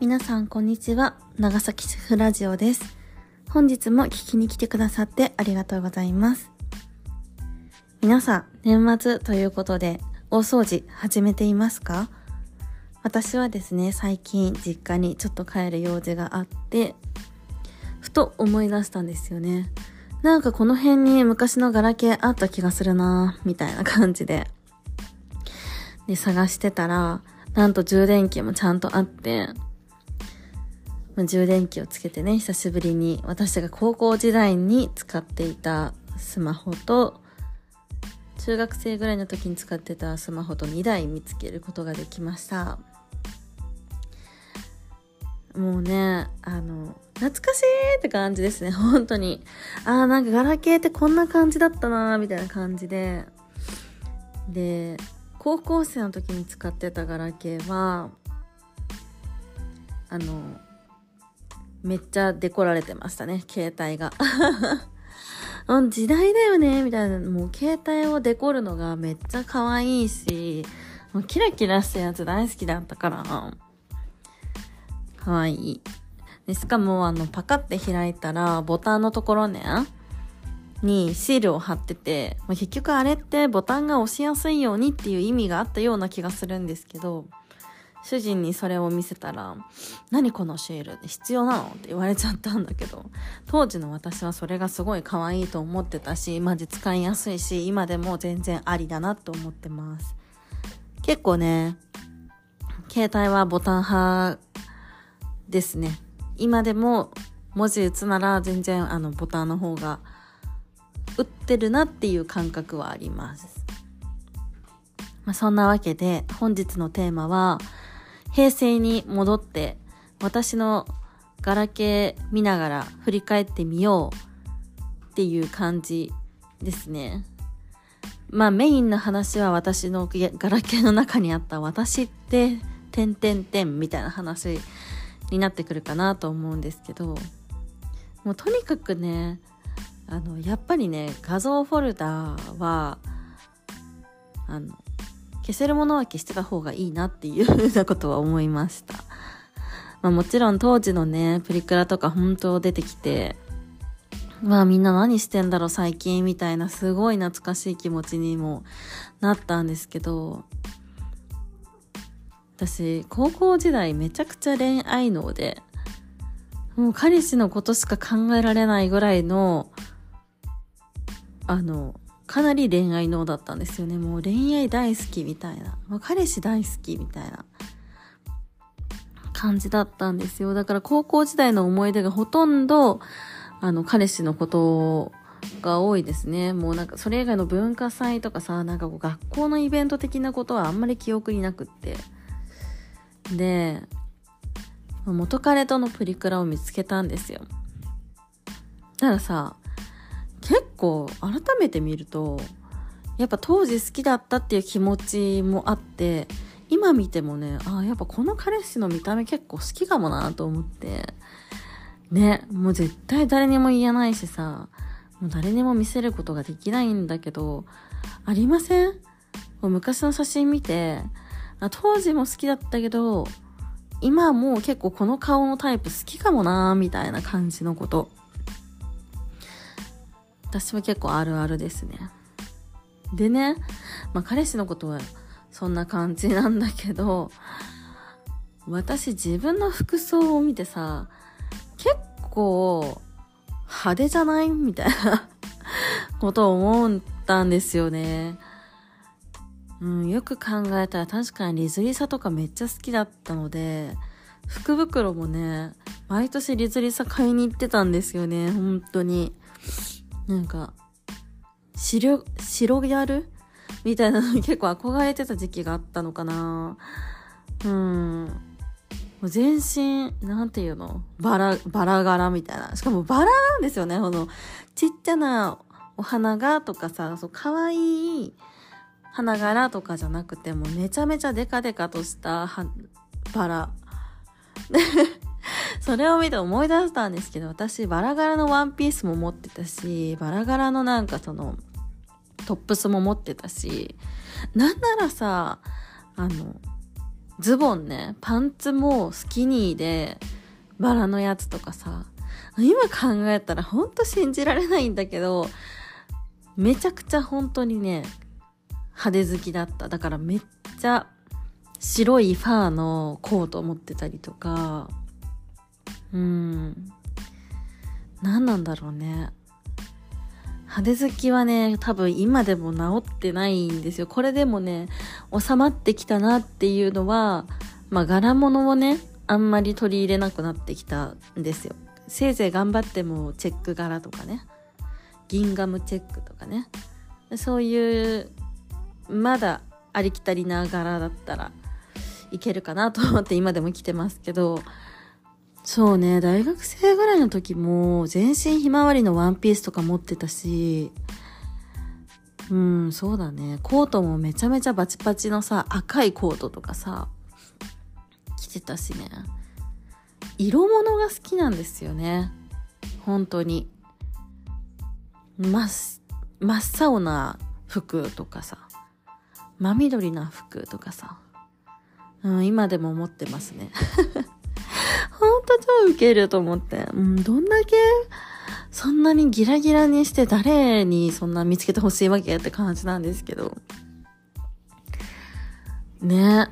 皆さんこんにちは。長崎主婦ラジオです。本日も聞きに来てくださってありがとうございます。皆さん、年末ということで、大掃除始めていますか？私はですね、最近実家にちょっと帰る用事があって、ふと思い出したんですよね。なんかこの辺に昔のガラケーあった気がするなみたいな感じで。で、探してたら、なんと充電器もちゃんとあって、ま充電器をつけてね、久しぶりに私が高校時代に使っていたスマホと、中学生ぐらいの時に使ってたスマホと2台見つけることができました。もうね、あの、懐かしいって感じですね、本当に。あーなんかガラケーってこんな感じだったなーみたいな感じで。で、高校生の時に使ってたガラケーは、あの、めっちゃデコられてましたね、携帯が。時代だよね、みたいな。もう携帯をデコるのがめっちゃ可愛いし、もうキラキラしたやつ大好きだったから、可愛い。でしかも、あの、パカって開いたら、ボタンのところね、にシールを貼ってて、まあ結局あれってボタンが押しやすいようにっていう意味があったような気がするんですけど、主人にそれを見せたら、何このシール？必要なの？って言われちゃったんだけど、当時の私はそれがすごい可愛いと思ってたし、マジ使いやすいし、今でも全然ありだなと思ってます。結構ね、携帯はボタン派ですね。今でも文字打つなら全然あのボタンの方が打ってるなっていう感覚はあります。まあ、そんなわけで本日のテーマは平成に戻って私のガラケー見ながら振り返ってみようっていう感じですね。まあメインの話は私のガラケーの中にあった私って点点点みたいな話になってくるかなと思うんですけどもうとにかくねあのやっぱりね画像フォルダはあの消せるものは消してた方がいいなっていうふうなことは思いました。まあもちろん当時のね、プリクラとか本当出てきて、まあみんな何してんだろう最近みたいなすごい懐かしい気持ちにもなったんですけど、私高校時代めちゃくちゃ恋愛脳で、もう彼氏のことしか考えられないぐらいの、あの、かなり恋愛脳だったんですよね。もう恋愛大好きみたいな。もう彼氏大好きみたいな感じだったんですよ。だから高校時代の思い出がほとんど、あの、彼氏のことが多いですね。もうなんかそれ以外の文化祭とかさ、なんかこう学校のイベント的なことはあんまり記憶になくって。で、元彼とのプリクラを見つけたんですよ。たださ、構改めて見るとやっぱ当時好きだったっていう気持ちもあって今見てもねあやっぱこの彼氏の見た目結構好きかもなと思ってねもう絶対誰にも言えないしさもう誰にも見せることができないんだけどありません？もう昔の写真見てあ当時も好きだったけど今もう結構この顔のタイプ好きかもなみたいな感じのこと。私は結構あるあるですね。でね、まあ彼氏のことはそんな感じなんだけど、私自分の服装を見てさ、結構派手じゃないみたいな ことを思ったんですよね。うん、よく考えたら確かにリズリサとかめっちゃ好きだったので、福袋もね、毎年リズリサ買いに行ってたんですよね、本当に。なんか、白、白ギャルみたいなのに 結構憧れてた時期があったのかなうん。もう全身、なんていうの？バラ、バラ柄みたいな。しかもバラなんですよね。この、ちっちゃなお花がとかさ、そう、可愛い花柄とかじゃなくても、めちゃめちゃデカデカとしたはバラ。それを見て思い出したんですけど、私、バラ柄のワンピースも持ってたし、バラ柄のなんかその、トップスも持ってたし、なんならさ、あの、ズボンね、パンツもスキニーで、バラのやつとかさ、今考えたらほんと信じられないんだけど、めちゃくちゃ本当にね、派手好きだった。だからめっちゃ白いファーのコート持ってたりとか、うん。何なんだろうね。派手好きはね、多分今でも治ってないんですよ。これでもね、収まってきたなっていうのは、まあ柄物をね、あんまり取り入れなくなってきたんですよ。せいぜい頑張ってもチェック柄とかね。ギンガムチェックとかね。そういう、まだありきたりな柄だったらいけるかなと思って今でも着てますけど、そうね、大学生ぐらいの時も全身ひまわりのワンピースとか持ってたし、うん、そうだね。コートもめちゃめちゃバチバチのさ、赤いコートとかさ、着てたしね。色物が好きなんですよね。本当に。真っ、真っ青な服とかさ、真緑な服とかさ、うん、今でも持ってますね。ほんと超ウケると思って。うん、どんだけ、そんなにギラギラにして誰にそんな見つけてほしいわけって感じなんですけど。ね。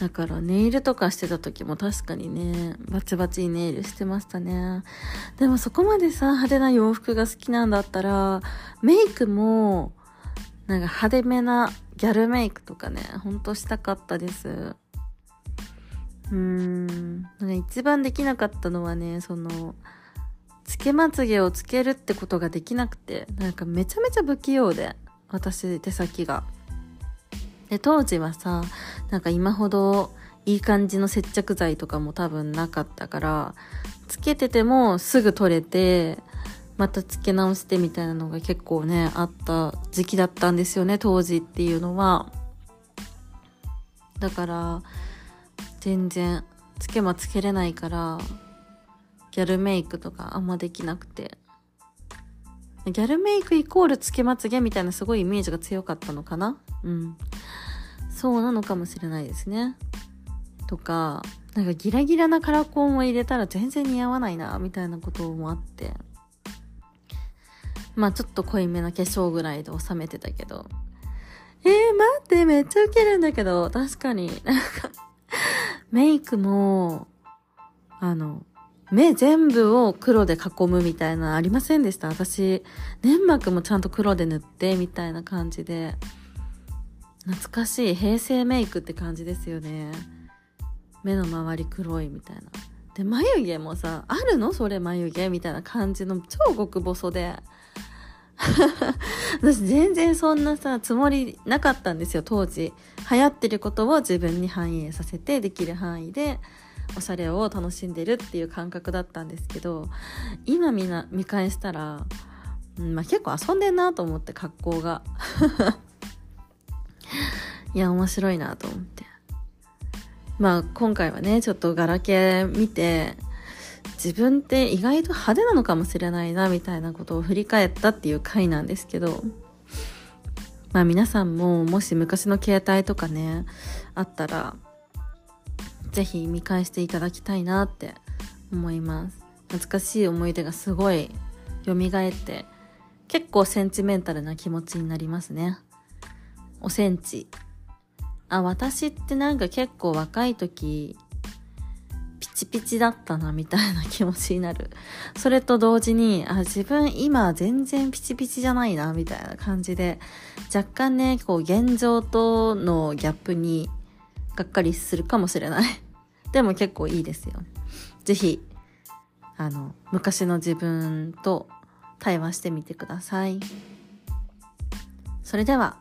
だからネイルとかしてた時も確かにね、バチバチにネイルしてましたね。でもそこまでさ、派手な洋服が好きなんだったら、メイクも、なんか派手めなギャルメイクとかね、ほんとしたかったです。うーん。なんか一番できなかったのはね、その、つけまつげをつけるってことができなくて、なんかめちゃめちゃ不器用で、私手先が。で、当時はさ、なんか今ほどいい感じの接着剤とかも多分なかったから、つけててもすぐ取れて、またつけ直してみたいなのが結構ね、あった時期だったんですよね、当時っていうのは。だから、全然つけまつけれないからギャルメイクとかあんまできなくて。ギャルメイクイコールつけまつげみたいなすごいイメージが強かったのかな？うん。そうなのかもしれないですね。とかなんかギラギラなカラコンを入れたら全然似合わないなみたいなこともあって。まあちょっと濃いめな化粧ぐらいで収めてたけど。えー、待ってめっちゃウケるんだけど。確かになんかメイクも、あの、目全部を黒で囲むみたいなありませんでした？私、粘膜もちゃんと黒で塗ってみたいな感じで、懐かしい平成メイクって感じですよね。目の周り黒いみたいな。で、眉毛もさ、あるの？それ眉毛みたいな感じの超極細で。私全然そんなさ、つもりなかったんですよ、当時。流行ってることを自分に反映させて、できる範囲で、おしゃれを楽しんでるっていう感覚だったんですけど、今みな見返したら、うん、まあ、結構遊んでんなと思って、格好が。いや、面白いなと思って。まあ、今回はね、ちょっとガラケー見て、自分って意外と派手なのかもしれないなみたいなことを振り返ったっていう回なんですけどまあ皆さんももし昔の携帯とかねあったら是非見返していただきたいなって思います。懐かしい思い出がすごい蘇って結構センチメンタルな気持ちになりますね。おセンチ。あ私ってなんか結構若い時チピチだったなみたいな気持ちになる。それと同時に、あ、自分今全然ピチピチじゃないなみたいな感じで、若干ね、こう現状とのギャップにがっかりするかもしれない。でも結構いいですよ。ぜひ、あの、昔の自分と対話してみてください。それでは、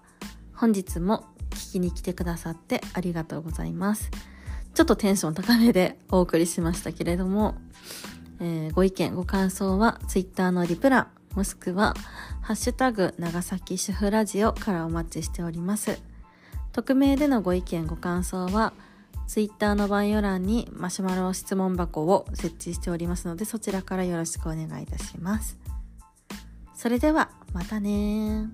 本日も聞きに来てくださってありがとうございます。ちょっとテンション高めでお送りしましたけれども、えー、ご意見、ご感想は Twitter のリプラ、もしくは、ハッシュタグ、長崎主婦ラジオからお待ちしております。匿名でのご意見、ご感想は、Twitter の概要欄にマシュマロ質問箱を設置しておりますので、そちらからよろしくお願いいたします。それでは、またね